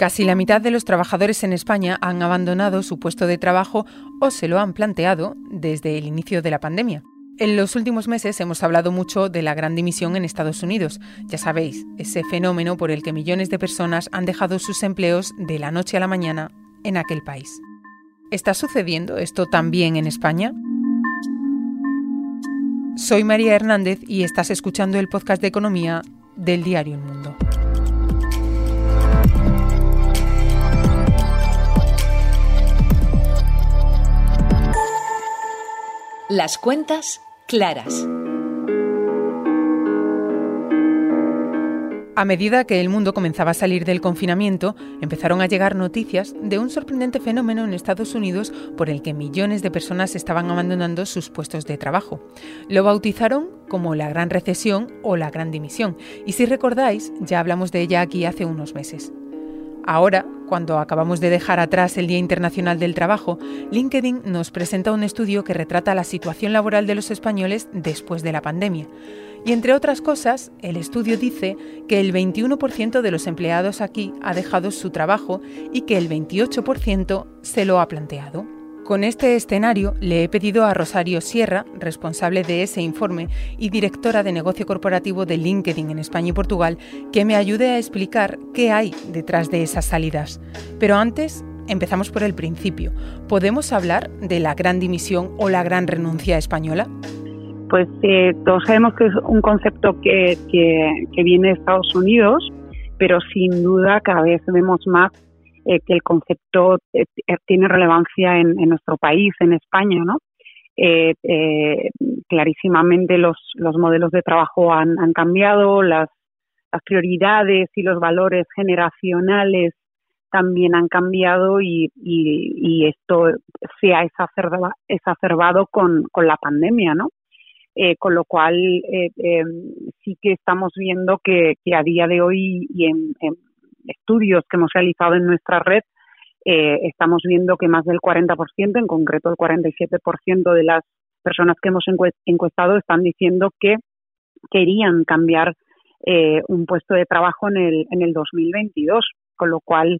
Casi la mitad de los trabajadores en España han abandonado su puesto de trabajo o se lo han planteado desde el inicio de la pandemia. En los últimos meses hemos hablado mucho de la gran dimisión en Estados Unidos. Ya sabéis, ese fenómeno por el que millones de personas han dejado sus empleos de la noche a la mañana en aquel país. ¿Está sucediendo esto también en España? Soy María Hernández y estás escuchando el podcast de economía del diario El Mundo. Las cuentas claras. A medida que el mundo comenzaba a salir del confinamiento, empezaron a llegar noticias de un sorprendente fenómeno en Estados Unidos por el que millones de personas estaban abandonando sus puestos de trabajo. Lo bautizaron como la Gran Recesión o la Gran Dimisión, y si recordáis, ya hablamos de ella aquí hace unos meses. Ahora, cuando acabamos de dejar atrás el Día Internacional del Trabajo, LinkedIn nos presenta un estudio que retrata la situación laboral de los españoles después de la pandemia. Y entre otras cosas, el estudio dice que el 21% de los empleados aquí ha dejado su trabajo y que el 28% se lo ha planteado. Con este escenario le he pedido a Rosario Sierra, responsable de ese informe y directora de negocio corporativo de LinkedIn en España y Portugal, que me ayude a explicar qué hay detrás de esas salidas. Pero antes, empezamos por el principio. ¿Podemos hablar de la gran dimisión o la gran renuncia española? Pues eh, todos sabemos que es un concepto que, que viene de Estados Unidos, pero sin duda cada vez vemos más eh, que el concepto eh, eh, tiene relevancia en, nuestro país, en España, ¿no? clarísimamente los, los modelos de trabajo han, cambiado, las, las prioridades y los valores generacionales también han cambiado y, y, esto se ha exacerbado, con, con la pandemia, ¿no? con lo cual sí que estamos viendo que, a día de hoy y en, estudios que hemos realizado en nuestra red, eh, estamos viendo que más del 40%, en concreto el 47% de las personas que hemos encuestado están diciendo que querían cambiar eh, un puesto de trabajo en el, en el 2022, con lo cual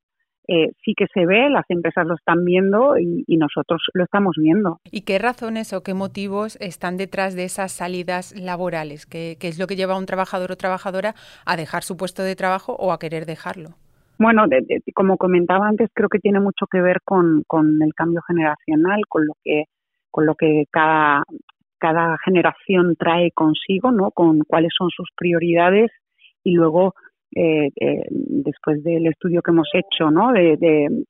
eh, sí que se ve, las empresas lo están viendo y, nosotros lo estamos viendo. ¿Y qué razones o qué motivos están detrás de esas salidas laborales? ¿Qué, es lo que lleva a un trabajador o trabajadora a dejar su puesto de trabajo o a querer dejarlo? Bueno, como comentaba antes, creo que tiene mucho que ver con, con el cambio generacional, con lo que con lo que cada cada generación trae consigo, ¿no? Con cuáles son sus prioridades y luego eh, eh, después del estudio que hemos hecho, ¿no? De,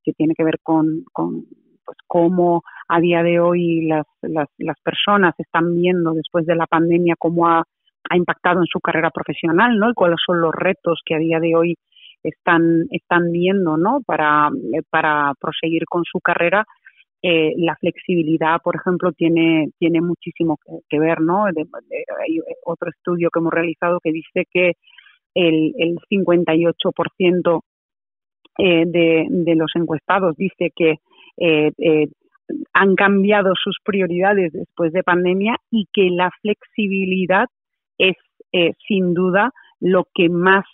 que tiene que ver con, con pues, cómo a día de hoy las, las, las, personas están viendo después de la pandemia cómo ha, impactado en su carrera profesional, ¿no? Y cuáles son los retos que a día de hoy están, están viendo, ¿no? Para, proseguir con su carrera. Eh, la flexibilidad, por ejemplo, tiene, tiene muchísimo que, ver, ¿no? hay otro estudio que hemos realizado que dice que el, el 58% eh, de, de los encuestados dice que eh, eh, han cambiado sus prioridades después de pandemia y que la flexibilidad es sin duda lo que más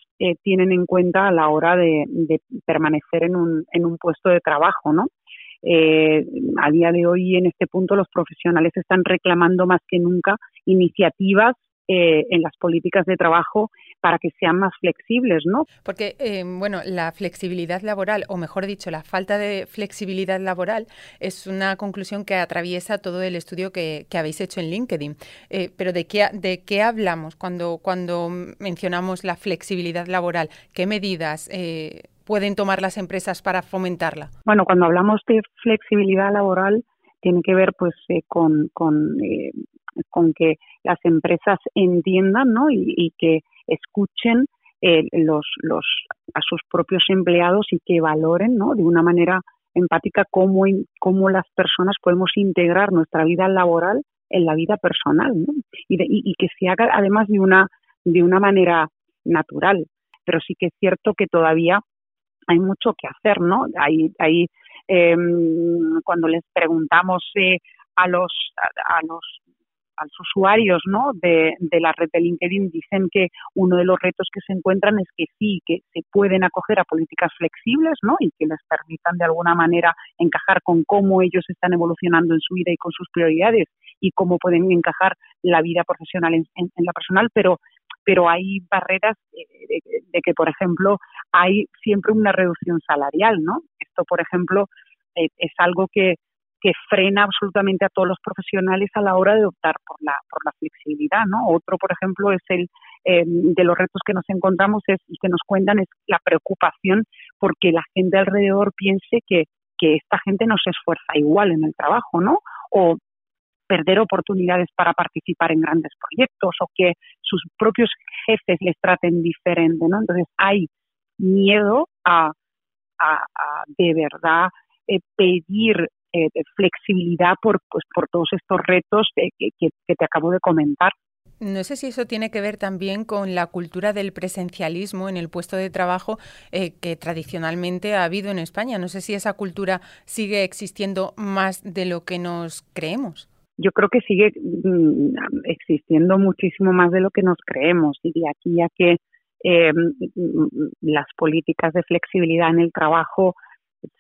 tienen en cuenta a la hora de, de, permanecer en un, en un puesto de trabajo, ¿no? a día de hoy, en este punto, los profesionales están reclamando más que nunca iniciativas en las políticas de trabajo para que sean más flexibles, ¿no? Porque, eh, bueno, la flexibilidad laboral, o mejor dicho, la falta de flexibilidad laboral es una conclusión que atraviesa todo el estudio que, habéis hecho en LinkedIn. Eh, pero ¿de qué, ¿de qué hablamos cuando, cuando mencionamos la flexibilidad laboral? ¿Qué medidas eh, pueden tomar las empresas para fomentarla? Bueno, cuando hablamos de flexibilidad laboral, tiene que ver pues con, con, con que las empresas entiendan ¿no? y que escuchen eh, los, los, a sus propios empleados y que valoren ¿no? de una manera empática cómo, cómo las personas podemos integrar nuestra vida laboral en la vida personal y, y, que se haga además de una, de una manera natural. Pero sí que es cierto que todavía hay mucho que hacer, ¿no? Hay, hay eh, cuando les preguntamos eh, a los a, los los usuarios ¿no? de, de, la red de LinkedIn dicen que uno de los retos que se encuentran es que sí, que se pueden acoger a políticas flexibles ¿no? y que les permitan de alguna manera encajar con cómo ellos están evolucionando en su vida y con sus prioridades y cómo pueden encajar la vida profesional en, la personal, pero pero hay barreras de, de, que, por ejemplo, hay siempre una reducción salarial, ¿no? Esto, por ejemplo, eh, es algo que, que frena absolutamente a todos los profesionales a la hora de optar por la, por la flexibilidad, ¿no? Otro, por ejemplo, es el em, de los retos que nos encontramos es, y que nos cuentan es la preocupación porque la gente alrededor piense que, que esta gente no se esfuerza igual en el trabajo, ¿no? O perder oportunidades para participar en grandes proyectos o que sus propios jefes les traten diferente, ¿no? Entonces hay miedo a, a, de verdad eh, pedir eh, flexibilidad por, pues, por todos estos retos que, que, te acabo de comentar. No sé si eso tiene que ver también con la cultura del presencialismo en el puesto de trabajo eh, que tradicionalmente ha habido en España. No sé si esa cultura sigue existiendo más de lo que nos creemos. Yo creo que sigue mm, existiendo muchísimo más de lo que nos creemos y de aquí a que eh, las políticas de flexibilidad en el trabajo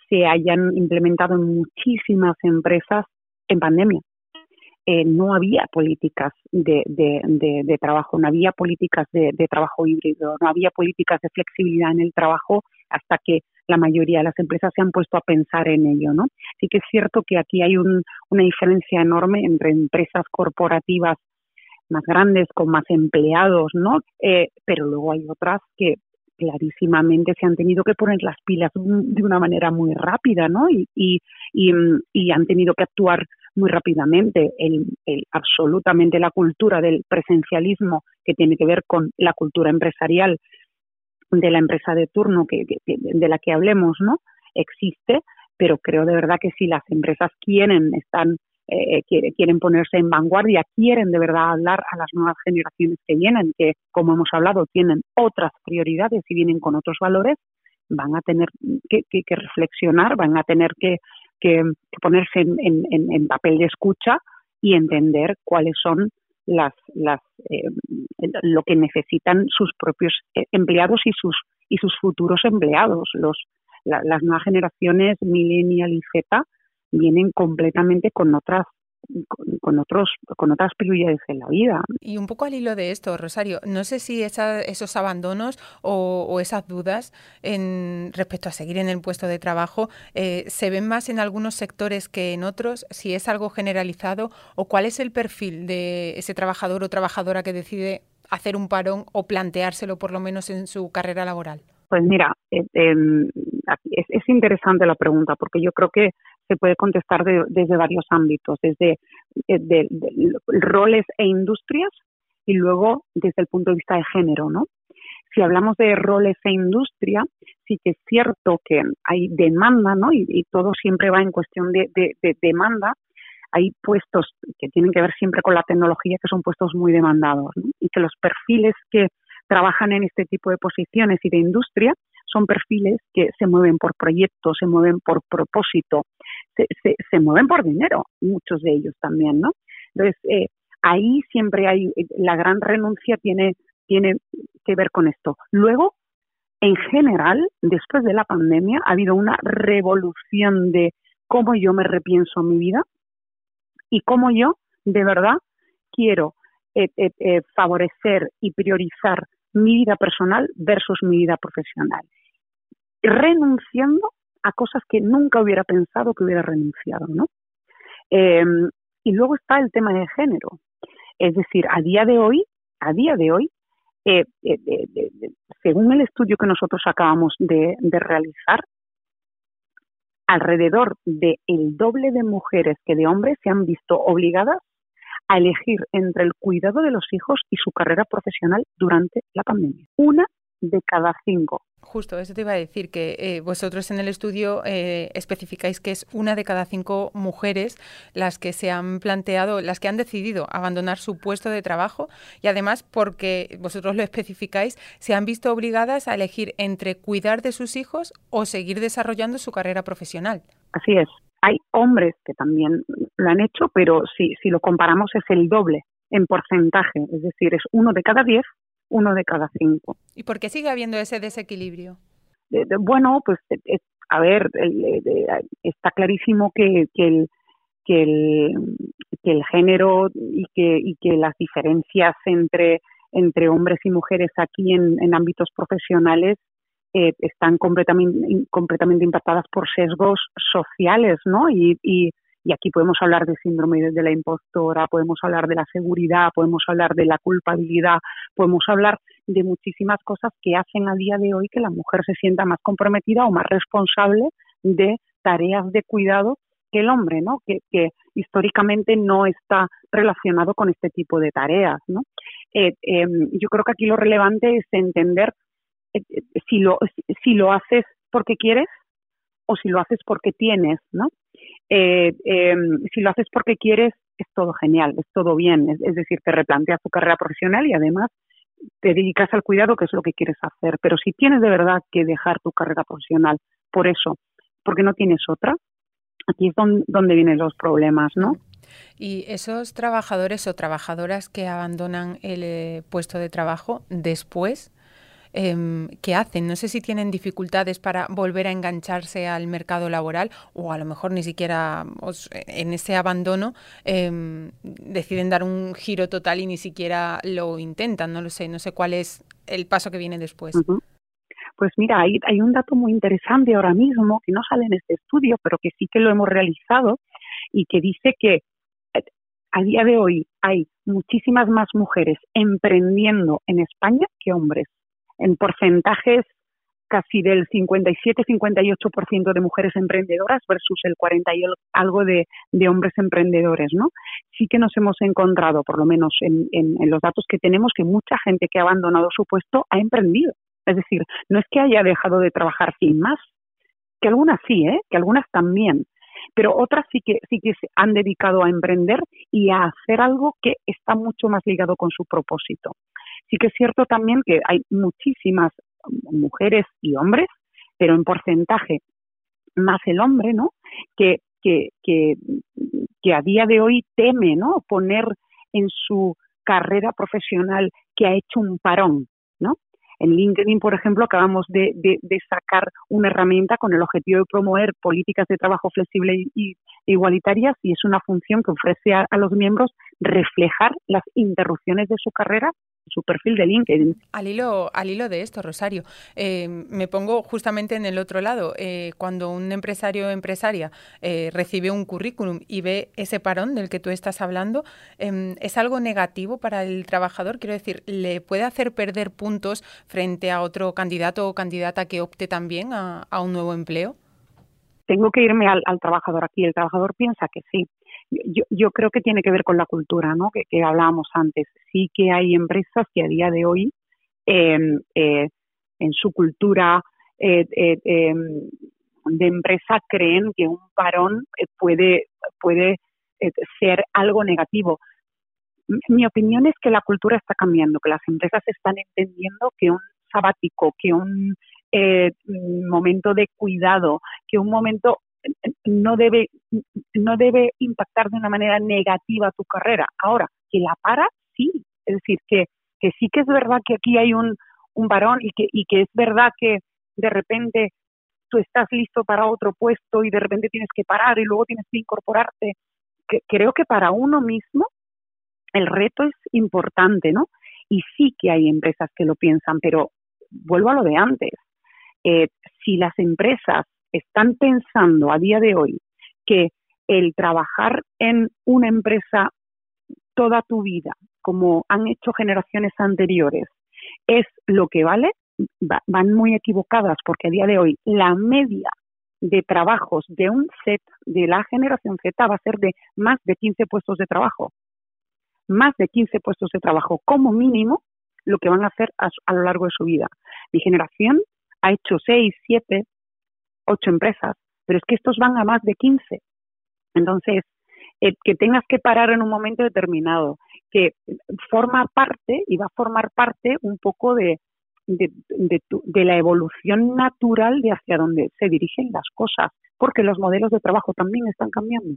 se hayan implementado en muchísimas empresas en pandemia. Eh, no había políticas de, trabajo, no había políticas de, trabajo híbrido, no había políticas de flexibilidad en el trabajo hasta que la mayoría de las empresas se han puesto a pensar en ello, ¿no? Sí que es cierto que aquí hay un, una diferencia enorme entre empresas corporativas más grandes con más empleados, ¿no? Eh, pero luego hay otras que clarísimamente se han tenido que poner las pilas de una manera muy rápida, ¿no? Y, y, han tenido que actuar muy rápidamente. El, absolutamente la cultura del presencialismo que tiene que ver con la cultura empresarial de la empresa de turno que, de la que hablemos, ¿no? Existe, pero creo de verdad que si las empresas quieren, están eh, quieren ponerse en vanguardia, quieren de verdad hablar a las nuevas generaciones que vienen, que como hemos hablado tienen otras prioridades y vienen con otros valores, van a tener que, reflexionar, van a tener que, ponerse en, papel de escucha y entender cuáles son las, las eh, lo que necesitan sus propios eh, empleados y sus y sus futuros empleados los las nuevas generaciones millennial y z vienen completamente con otras con, otros con otras prioridades en la vida. Y un poco al hilo de esto, Rosario, no sé si esos abandonos o, esas dudas en respecto a seguir en el puesto de trabajo eh, se ven más en algunos sectores que en otros, si es algo generalizado o cuál es el perfil de ese trabajador o trabajadora que decide hacer un parón o planteárselo por lo menos en su carrera laboral. Pues mira, eh, em, es, interesante la pregunta porque yo creo que se puede contestar desde varios ámbitos, desde eh, roles e industrias y luego desde el punto de vista de género, ¿no? Si hablamos de roles e industria, sí que es cierto que hay demanda, ¿no? Y, todo siempre va en cuestión de, demanda. Hay puestos que tienen que ver siempre con la tecnología, que son puestos muy demandados, y que los perfiles que trabajan en este tipo de posiciones y de industria son perfiles que se mueven por proyectos, se mueven por propósito, se, mueven por dinero, muchos de ellos también, ¿no? Entonces, eh, ahí siempre hay, la gran renuncia tiene, tiene que ver con esto. Luego, en general, después de la pandemia, ha habido una revolución de cómo yo me repienso mi vida y cómo yo, de verdad, quiero eh, eh, favorecer y priorizar mi vida personal versus mi vida profesional. Renunciando a cosas que nunca hubiera pensado que hubiera renunciado, ¿no? Em, y luego está el tema de género. Es decir, a día de hoy, a día de hoy, eh, eh, según el estudio que nosotros acabamos de, realizar, alrededor del el doble de mujeres que de hombres se han visto obligadas a elegir entre el cuidado de los hijos y su carrera profesional durante la pandemia. Una de cada cinco. Justo, eso te iba a decir, que eh, vosotros en el estudio eh, especificáis que es una de cada cinco mujeres las que se han planteado, las que han decidido abandonar su puesto de trabajo y además porque vosotros lo especificáis, se han visto obligadas a elegir entre cuidar de sus hijos o seguir desarrollando su carrera profesional. Así es, hay hombres que también lo han hecho, pero si, si lo comparamos es el doble en porcentaje, es decir, es uno de cada diez, uno de cada cinco. ¿Y por qué sigue habiendo ese desequilibrio? bueno, pues a ver, está clarísimo que, que el que el, que el género y que, y que las diferencias entre, entre hombres y mujeres aquí en, en ámbitos profesionales eh, están completamente, completamente impactadas por sesgos sociales, ¿no? Y, y, y aquí podemos hablar de síndrome de la impostora, podemos hablar de la seguridad, podemos hablar de la culpabilidad, podemos hablar de muchísimas cosas que hacen a día de hoy que la mujer se sienta más comprometida o más responsable de tareas de cuidado que el hombre, ¿no? Que, históricamente no está relacionado con este tipo de tareas, ¿no? Eh, em, yo creo que aquí lo relevante es entender eh, eh, si lo, si lo haces porque quieres o si lo haces porque tienes, ¿no? Eh, em, si lo haces porque quieres, es todo genial, es todo bien, es, decir, te replanteas tu carrera profesional y además te dedicas al cuidado, que es lo que quieres hacer. Pero si tienes de verdad que dejar tu carrera profesional por eso, porque no tienes otra, aquí es donde, donde vienen los problemas, ¿no? Y esos trabajadores o trabajadoras que abandonan el puesto de trabajo después eh, que hacen. No sé si tienen dificultades para volver a engancharse al mercado laboral o a lo mejor ni siquiera en ese abandono em, deciden dar un giro total y ni siquiera lo intentan. No lo sé, no sé cuál es el paso que viene después. Pues mira, hay, hay un dato muy interesante ahora mismo que no sale en este estudio, pero que sí que lo hemos realizado y que dice que eh, a día de hoy hay muchísimas más mujeres emprendiendo en España que hombres en porcentajes casi del 57-58% de mujeres emprendedoras versus el 40 y algo de, hombres emprendedores, ¿no? Sí que nos hemos encontrado, por lo menos en, los datos que tenemos, que mucha gente que ha abandonado su puesto ha emprendido. Es decir, no es que haya dejado de trabajar sin más, que algunas sí, ¿eh? Que algunas también, pero otras sí que sí que se han dedicado a emprender y a hacer algo que está mucho más ligado con su propósito. Sí que es cierto también que hay muchísimas mujeres y hombres, pero en porcentaje más el hombre, ¿no? Que, que, que, a día de hoy teme, ¿no? Poner en su carrera profesional que ha hecho un parón, ¿no? En LinkedIn, por ejemplo, acabamos de, de, sacar una herramienta con el objetivo de promover políticas de trabajo flexible y, igualitarias y es una función que ofrece a, los miembros reflejar las interrupciones de su carrera su perfil de LinkedIn. Al hilo, al hilo de esto, Rosario, eh, me pongo justamente en el otro lado. Eh, cuando un empresario o empresaria eh, recibe un currículum y ve ese parón del que tú estás hablando, em, ¿es algo negativo para el trabajador? Quiero decir, ¿le puede hacer perder puntos frente a otro candidato o candidata que opte también a, un nuevo empleo? Tengo que irme al, trabajador aquí. El trabajador piensa que sí yo, yo creo que tiene que ver con la cultura, ¿no? Que, que hablábamos antes. Sí que hay empresas que a día de hoy, em, eh, en su cultura eh, eh, em, de empresa, creen que un parón puede, puede ser algo negativo. Mi opinión es que la cultura está cambiando, que las empresas están entendiendo que un sabático, que un momento de cuidado, que un momento no debe, no debe impactar de una manera negativa tu carrera. Ahora, que la para, sí. Es decir, que, que sí que es verdad que aquí hay un, un varón y que, y que es verdad que de repente tú estás listo para otro puesto y de repente tienes que parar y luego tienes que incorporarte. Creo que para uno mismo el reto es importante, ¿no? Y sí que hay empresas que lo piensan, pero vuelvo a lo de antes. Eh, si las empresas están pensando a día de hoy que el trabajar en una empresa toda tu vida, como han hecho generaciones anteriores, es lo que vale, van muy equivocadas porque a día de hoy la media de trabajos de un set de la generación Z va a ser de más de 15 puestos de trabajo. Más de 15 puestos de trabajo como mínimo lo que van a hacer a, a lo largo de su vida. Mi generación ha hecho 6, 7, ocho empresas, pero es que estos van a más de 15. Entonces, eh, que tengas que parar en un momento determinado, que forma parte y va a formar parte un poco de, de, de, la evolución natural de hacia dónde se dirigen las cosas, porque los modelos de trabajo también están cambiando.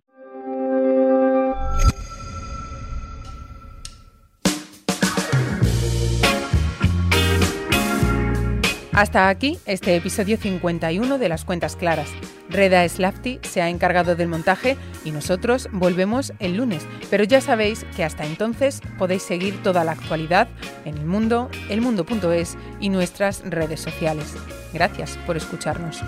Hasta aquí este episodio 51 de Las Cuentas Claras. Reda Slafty se ha encargado del montaje y nosotros volvemos el lunes. Pero ya sabéis que hasta entonces podéis seguir toda la actualidad en el mundo, elmundo.es y nuestras redes sociales. Gracias por escucharnos.